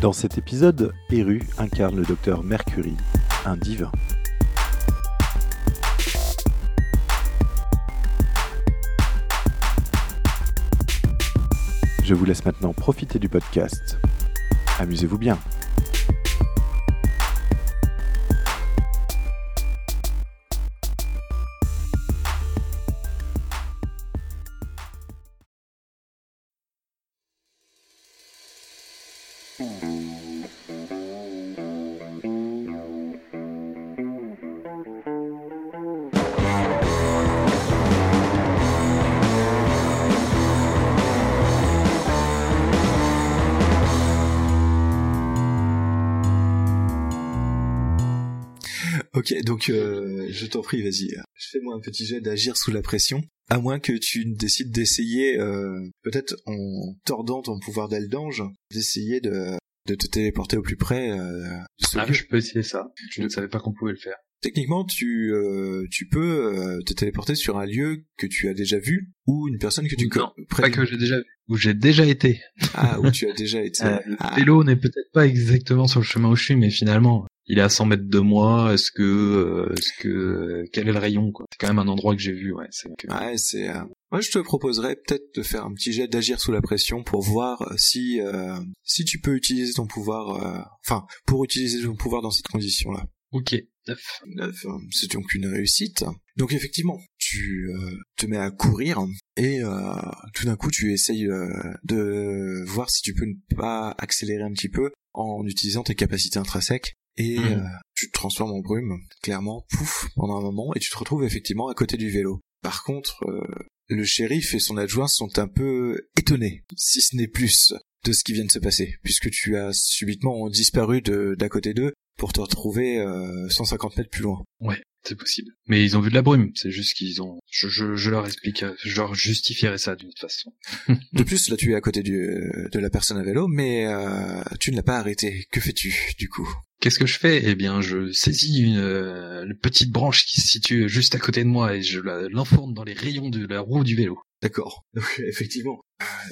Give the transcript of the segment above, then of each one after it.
Dans cet épisode, Eru incarne le docteur Mercury, un divin. Je vous laisse maintenant profiter du podcast. Amusez-vous bien. Ok, donc euh, je t'en prie, vas-y. Fais-moi un petit jet d'agir sous la pression. À moins que tu décides d'essayer, euh, peut-être en tordant ton pouvoir d'ange, d'essayer de, de te téléporter au plus près euh, de ce Ah, lieu. je peux essayer ça. Je ne savais pas qu'on pouvait le faire. Techniquement, tu, euh, tu peux euh, te téléporter sur un lieu que tu as déjà vu ou une personne que tu connais. Pas que j'ai déjà vu. Où j'ai déjà été. Ah, où tu as déjà été. Euh, le Ah. vélo n'est peut-être pas exactement sur le chemin où je suis, mais finalement, il est à 100 mètres de moi. Est-ce que, euh, est-ce que, quel est le rayon quoi? C'est quand même un endroit que j'ai vu. Ouais. C'est que- Ouais, c'est. euh, Moi, je te proposerais peut-être de faire un petit jet d'agir sous la pression pour voir euh, si euh, si tu peux utiliser ton pouvoir. euh, Enfin, pour utiliser ton pouvoir dans cette condition-là. Ok. Neuf. Neuf, euh, C'est donc une réussite. Donc effectivement, tu euh, te mets à courir et euh, tout d'un coup, tu essayes euh, de voir si tu peux ne pas accélérer un petit peu en utilisant tes capacités intrinsèques. Et Mhm. euh, tu te transformes en brume, clairement, pouf, pendant un moment, et tu te retrouves effectivement à côté du vélo. Par contre, euh, le shérif et son adjoint sont un peu étonnés, si ce n'est plus, de ce qui vient de se passer, puisque tu as subitement disparu de d'à côté d'eux pour te retrouver euh, 150 mètres plus loin. Ouais, c'est possible. Mais ils ont vu de la brume. C'est juste qu'ils ont. Je, je, je leur explique. Je leur justifierai ça d'une façon. De plus, là, tu es à côté du, de la personne à vélo, mais euh, tu ne l'as pas arrêté. Que fais-tu, du coup? Qu'est-ce que je fais? Eh bien, je saisis une, euh, une petite branche qui se situe juste à côté de moi et je l'enfourne dans les rayons de la roue du vélo. D'accord. Donc, effectivement,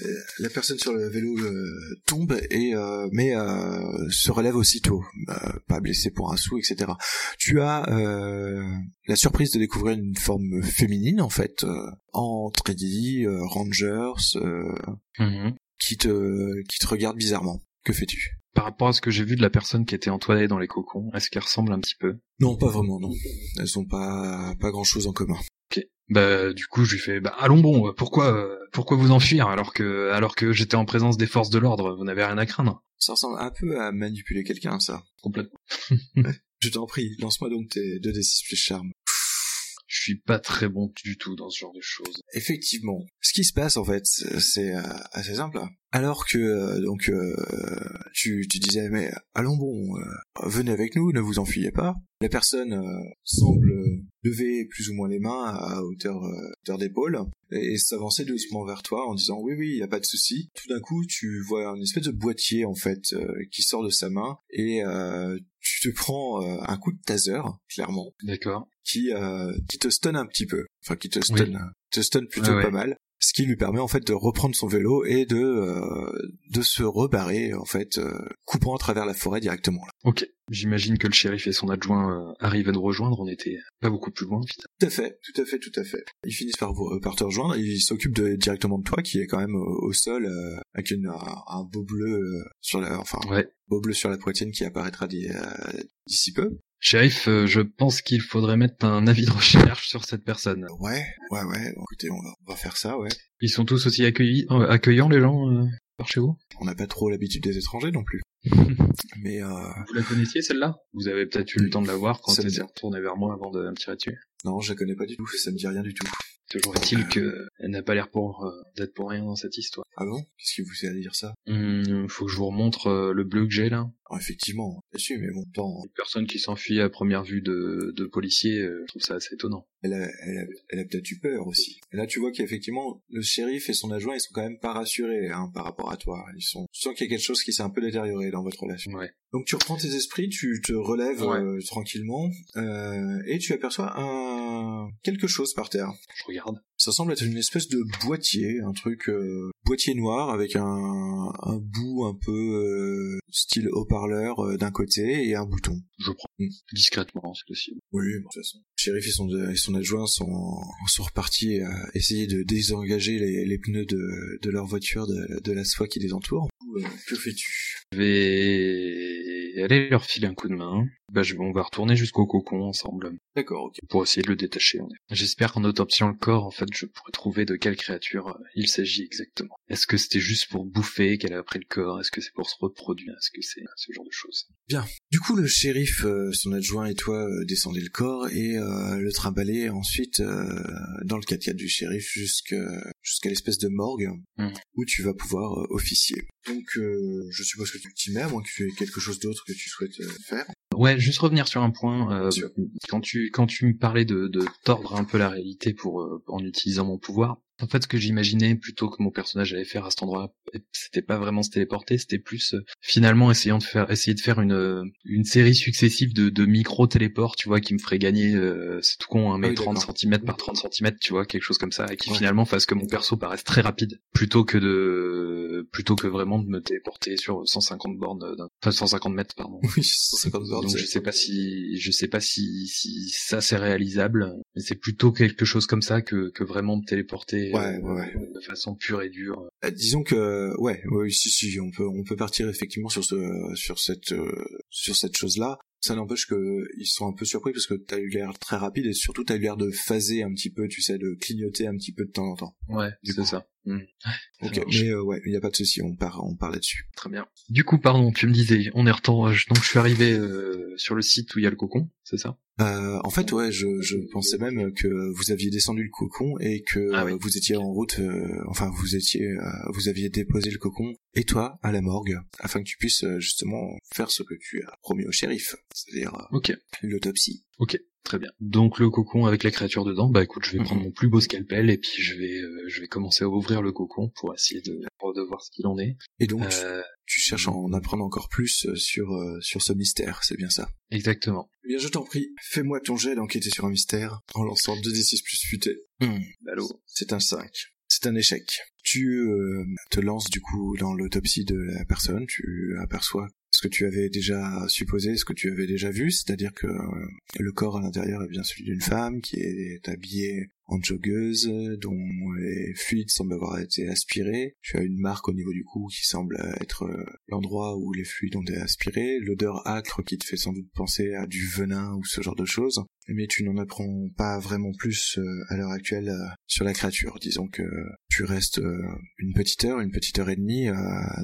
euh, la personne sur le vélo euh, tombe et euh, mais euh, se relève aussitôt, Euh, pas blessé pour un sou, etc. Tu as euh, la surprise de découvrir une forme féminine en fait, euh, en euh, rangers, euh, qui te qui te regarde bizarrement. Que fais-tu? Par rapport à ce que j'ai vu de la personne qui était entoilée dans les cocons, est-ce qu'elle ressemble un petit peu? Non, pas vraiment, non. Elles ont pas pas grand chose en commun. Bah, du coup, je lui fais, bah, allons bon, pourquoi, euh, pourquoi vous enfuir alors que, alors que j'étais en présence des forces de l'ordre, vous n'avez rien à craindre Ça ressemble un peu à manipuler quelqu'un, ça. Complètement. Je t'en prie, lance-moi donc tes 2d6 plus charme. Je suis pas très bon du tout dans ce genre de choses. Effectivement. Ce qui se passe en fait, c'est euh, assez simple. Alors que euh, donc euh, tu, tu disais mais allons bon, euh, venez avec nous, ne vous enfuyez pas. La personne euh, semble lever plus ou moins les mains à hauteur, euh, hauteur d'épaule et s'avancer doucement vers toi en disant oui oui il y a pas de souci. Tout d'un coup tu vois une espèce de boîtier en fait euh, qui sort de sa main et euh, tu te prends euh, un coup de taser clairement D'accord. qui euh, qui te stun un petit peu, enfin qui te stun, te stun plutôt ouais. pas mal, ce qui lui permet en fait de reprendre son vélo et de euh, de se rebarrer en fait, euh, coupant à travers la forêt directement. Là. Ok. J'imagine que le shérif et son adjoint euh, arrivent à nous rejoindre, on était pas beaucoup plus loin, finalement. Tout à fait, tout à fait, tout à fait. Ils finissent par te rejoindre, et ils s'occupent de, directement de toi qui est quand même au, au sol euh, avec une, un, un beau bleu sur la, enfin Ouais. beau bleu sur la poitrine qui apparaîtra d'i- d'ici peu. Shérif, euh, je pense qu'il faudrait mettre un avis de recherche sur cette personne. Ouais, ouais, ouais. Écoutez, on va, on va faire ça, ouais. Ils sont tous aussi accueillis, euh, accueillants les gens euh, par chez vous? On n'a pas trop l'habitude des étrangers non plus. Mais euh, Vous la connaissiez celle-là? Vous avez peut-être eu le temps de la voir quand elle s'est retournée vers moi avant de me tirer dessus. non, je la connais pas du tout. Ça me dit rien du tout. Toujours est-il que elle n'a pas l'air pour euh, d'être pour rien dans cette histoire. Ah bon? Qu'est-ce qui vous fait dire ça? Hum, faut que je vous remontre euh, le bleu que j'ai là. Effectivement, sûr, mais bon, Une personne qui s'enfuit à première vue de, de policier, euh, je trouve ça assez étonnant. elle a, elle a, elle a peut-être eu peur aussi. Et là, tu vois qu'effectivement, le shérif et son adjoint, ils sont quand même pas rassurés hein, par rapport à toi. Ils sont, tu sens qu'il y a quelque chose qui s'est un peu détérioré dans votre relation. Ouais. Donc tu reprends tes esprits, tu te relèves Ouais. euh, tranquillement, euh, et tu aperçois un quelque chose par terre. Je regarde. Ça semble être une espèce de boîtier, un truc euh, boîtier noir avec un, un bout un peu euh, style haut-parleur euh, d'un côté et un bouton. Je prends. Mm. Discrètement, si possible. Oui, de toute façon. Le shérif et son, et son adjoint sont, sont repartis à essayer de désengager les, les pneus de, de leur voiture de, de la soie qui les entoure. Euh, que fais-tu? Je vais aller leur filer un coup de main. Bah, je, on va retourner jusqu'au cocon ensemble D'accord, ok. pour essayer de le détacher. J'espère qu'en autopsiant le corps, en fait, je pourrai trouver de quelle créature euh, il s'agit exactement. Est-ce que c'était juste pour bouffer qu'elle a pris le corps? Est-ce que c'est pour se reproduire? Est-ce que c'est ce genre de choses? Du coup, le shérif, euh, son adjoint et toi euh, descendez le corps et euh, le trimballez ensuite euh, dans le 4x4 du shérif jusqu'à jusqu'à l'espèce de morgue Mhm. où tu vas pouvoir euh, officier. Donc, euh, je suppose que tu t'y mets, à moins que tu aies quelque chose d'autre que tu souhaites faire? Ouais, juste revenir sur un point. euh, quand tu quand tu me parlais de, de tordre un peu la réalité pour euh, en utilisant mon pouvoir, en fait, ce que j'imaginais plutôt que mon personnage allait faire à cet endroit, c'était pas vraiment se téléporter, c'était plus euh, finalement essayant de faire essayer de faire une euh, une série successive de, de micro téléports, tu vois, qui me ferait gagner euh, c'est tout con, un Ah mètre oui, 30 d'accord. cm par 30 cm, tu vois, quelque chose comme ça, et qui Ouais. finalement fasse que mon perso paraisse très rapide, plutôt que de plutôt que vraiment de me téléporter sur 150 bornes, euh, enfin 150 mètres, pardon. Oui, 150 bornes. Donc je sais pas si je sais pas si si ça c'est réalisable, mais c'est plutôt quelque chose comme ça que que vraiment me téléporter Ouais, euh, ouais, ouais. de façon pure et dure. Euh, disons que ouais, ouais, si si, on peut on peut partir effectivement sur ce sur cette euh, sur cette chose-là. Ça n'empêche que ils sont un peu surpris parce que t'as eu l'air très rapide et surtout t'as eu l'air de phaser un petit peu, tu sais, de clignoter un petit peu de temps en temps. Ouais, c'est ça. Mm. Ok, mais euh, ouais, il y a pas de souci, on part on part là-dessus. Très bien. Du coup, pardon, tu me disais, on est retour. Donc je suis arrivé euh, sur le site où il y a le cocon, c'est ça? Euh, en fait, ouais, je, je pensais même que vous aviez descendu le cocon et que Ah oui. euh, vous étiez en route, euh, enfin vous étiez, euh, vous aviez déposé le cocon et toi à la morgue afin que tu puisses euh, justement faire ce que tu as promis au shérif, c'est-à-dire euh, l'autopsie. Ok, très bien. Donc le cocon avec les créatures dedans, bah écoute, je vais Mhm. prendre mon plus beau scalpel et puis je vais euh, je vais commencer à ouvrir le cocon pour essayer de, de voir ce qu'il en est. Et donc Euh, tu cherches à en apprendre encore plus euh, sur euh, sur ce mystère, c'est bien ça? exactement. Eh bien, je t'en prie, fais-moi ton jet d'enquêter sur un mystère en lançant 2d6 plus futé. Hmm. C'est un 5. C'est un échec. Tu euh, te lances du coup dans l'autopsie de la personne, tu aperçois ce que tu avais déjà supposé, ce que tu avais déjà vu, c'est-à-dire que euh, le corps à l'intérieur est bien celui d'une femme qui est habillée en joggeuse, dont les fluides semblent avoir été aspirés. Tu as une marque au niveau du cou qui semble être euh, l'endroit où les fluides ont été aspirés, l'odeur âcre qui te fait sans doute penser à du venin ou ce genre de choses mais tu n'en apprends pas vraiment plus euh, à l'heure actuelle euh, sur la créature. Disons que tu restes euh, une petite heure, une petite heure et demie euh,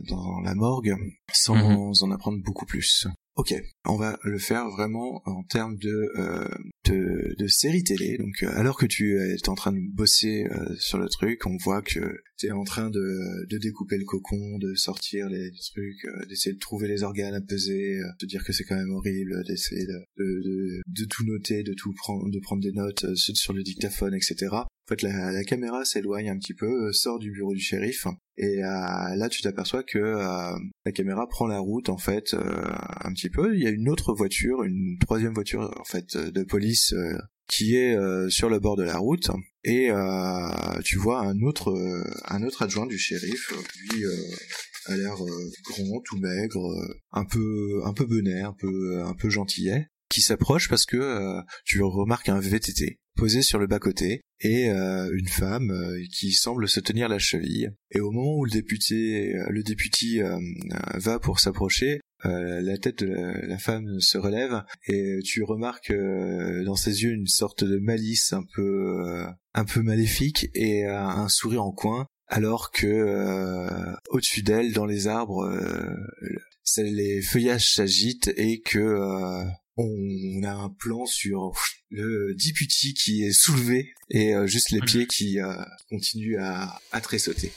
dans la morgue sans en apprendre beaucoup plus. Ok, on va le faire vraiment en termes de, euh, de, de série télé. Donc, euh, alors que tu es en train de bosser euh, sur le truc, on voit que tu es en train de, de découper le cocon, de sortir les trucs, euh, d'essayer de trouver les organes à peser, de dire que c'est quand même horrible, d'essayer de, de, tout noter, de tout prendre, de prendre des notes sur le dictaphone, etc. En fait, la, caméra s'éloigne un petit peu, sort du bureau du shérif, et euh, là, tu t'aperçois que euh, la caméra prend la route, en fait, euh, un petit peu. Il y a une autre voiture, une troisième voiture, en fait, de police qui est sur le bord de la route, et tu vois un autre, un autre adjoint du shérif, lui. A l'air grand, tout maigre, un peu un peu benet, un peu un peu gentillet, qui s'approche parce que euh, tu remarques un VTT posé sur le bas-côté et euh, une femme euh, qui semble se tenir la cheville. Et au moment où le député, le député va pour s'approcher, la tête de la, femme se relève et tu remarques dans ses yeux une sorte de malice un peu un peu maléfique et un sourire en coin alors que au-dessus d'elle dans les arbres les feuillages s'agitent et que on a un plan sur le deputy qui est soulevé et juste les pieds qui continuent à, à tressauter.